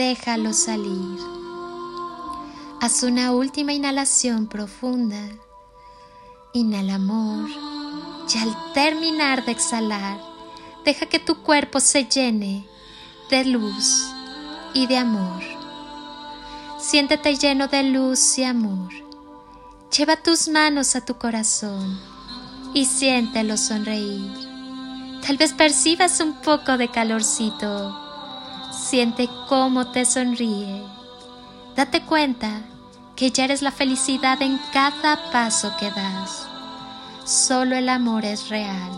déjalo salir. Haz una última inhalación profunda. Inhala amor y al terminar de exhalar, deja que tu cuerpo se llene de luz y de amor. Siéntete lleno de luz y amor. Lleva tus manos a tu corazón y siéntelo sonreír. Tal vez percibas un poco de calorcito. Siente cómo te sonríe. Date cuenta que ya eres la felicidad en cada paso que das. Solo el amor es real.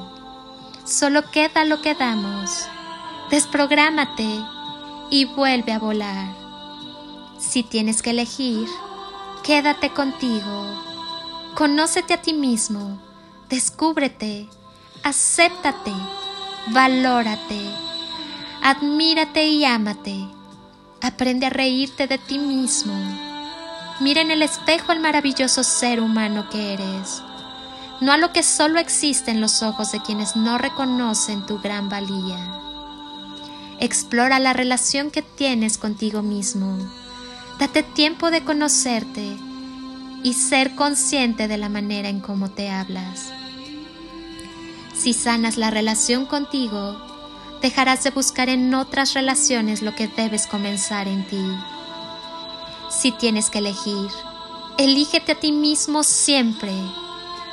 Solo queda lo que damos. Desprográmate y vuelve a volar. Si tienes que elegir, quédate contigo. Conócete a ti mismo. Descúbrete. Acéptate. Valórate. Admírate y ámate. Aprende a reírte de ti mismo. Mira en el espejo al maravilloso ser humano que eres, no a lo que solo existe en los ojos de quienes no reconocen tu gran valía. Explora la relación que tienes contigo mismo. Date tiempo de conocerte y ser consciente de la manera en cómo te hablas. Si sanas la relación contigo, dejarás de buscar en otras relaciones lo que debes comenzar en ti. Si tienes que elegir, elígete a ti mismo siempre,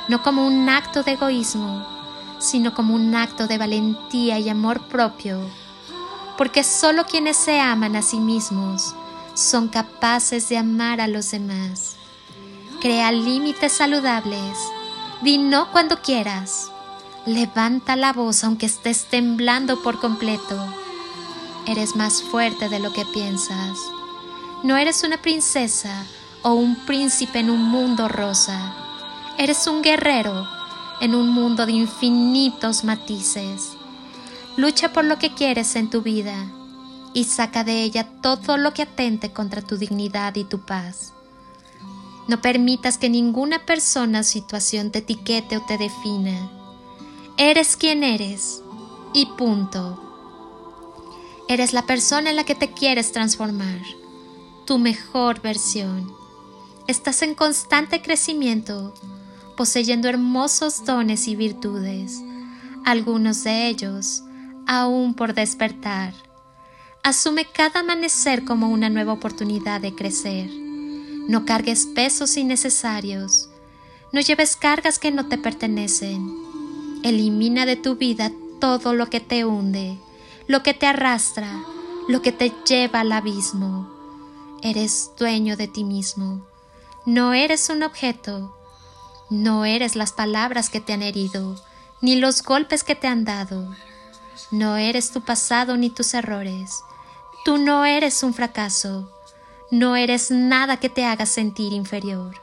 no como un acto de egoísmo, sino como un acto de valentía y amor propio, porque solo quienes se aman a sí mismos son capaces de amar a los demás. Crea límites saludables, di no cuando quieras, levanta la voz aunque estés temblando por completo. Eres más fuerte de lo que piensas. No eres una princesa o un príncipe en un mundo rosa. Eres un guerrero en un mundo de infinitos matices. Lucha por lo que quieres en tu vida y saca de ella todo lo que atente contra tu dignidad y tu paz. No permitas que ninguna persona o situación te etiquete o te defina. Eres quien eres y punto. Eres la persona en la que te quieres transformar, tu mejor versión. Estás en constante crecimiento, poseyendo hermosos dones y virtudes, algunos de ellos aún por despertar. Asume cada amanecer como una nueva oportunidad de crecer. No cargues pesos innecesarios. No lleves cargas que no te pertenecen. Elimina de tu vida todo lo que te hunde, lo que te arrastra, lo que te lleva al abismo. Eres dueño de ti mismo. No eres un objeto. No eres las palabras que te han herido, ni los golpes que te han dado. No eres tu pasado ni tus errores. Tú no eres un fracaso. No eres nada que te haga sentir inferior.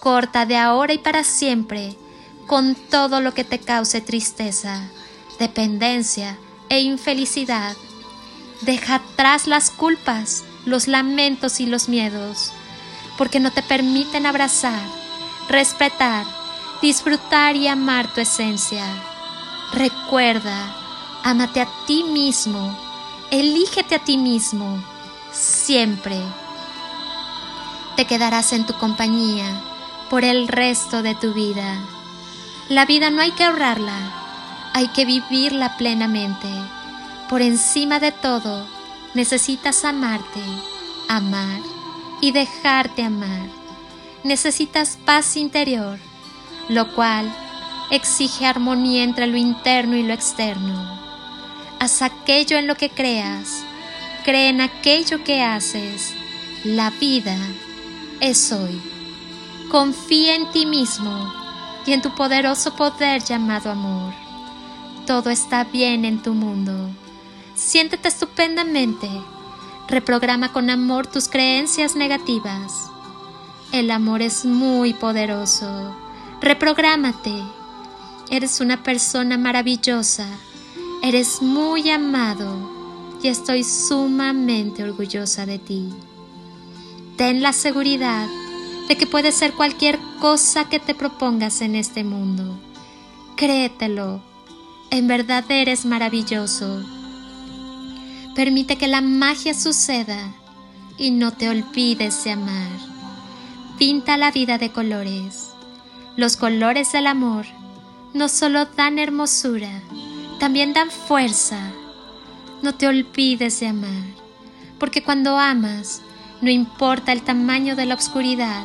Corta de ahora y para siempre con todo lo que te cause tristeza, dependencia e infelicidad. Deja atrás las culpas, los lamentos y los miedos, porque no te permiten abrazar, respetar, disfrutar y amar tu esencia. Recuerda, ámate a ti mismo, elígete a ti mismo, siempre. Te quedarás en tu compañía por el resto de tu vida. La vida no hay que ahorrarla, hay que vivirla plenamente. Por encima de todo, Necesitas amarte, amar y dejarte amar. Necesitas paz interior, lo cual exige armonía entre lo interno y lo externo. Haz aquello en lo que creas, cree en aquello que haces. La vida es hoy. Confía en ti mismo y en tu poderoso poder llamado amor. Todo está bien en tu mundo. Siéntete estupendamente. Reprograma con amor tus creencias negativas. El amor es muy poderoso. Reprográmate. Eres una persona maravillosa. Eres muy amado y estoy sumamente orgullosa de ti. Ten la seguridad que puedes ser cualquier cosa que te propongas en este mundo. Créetelo, en verdad eres maravilloso. Permite que la magia suceda y no te olvides de amar. Pinta la vida de colores. Los colores del amor no solo dan hermosura, también dan fuerza. No te olvides de amar, porque cuando amas, no importa el tamaño de la oscuridad,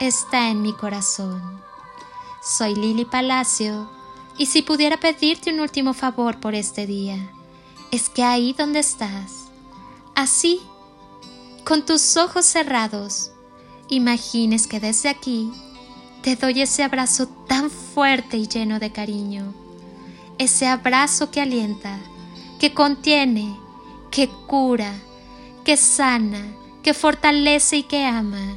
está en mi corazón. Soy Lili Palacio y si pudiera pedirte un último favor por este día, es que ahí donde estás, así, con tus ojos cerrados, imagines que desde aquí te doy ese abrazo tan fuerte y lleno de cariño, ese abrazo que alienta, que contiene, que cura, que sana, que fortalece y que ama,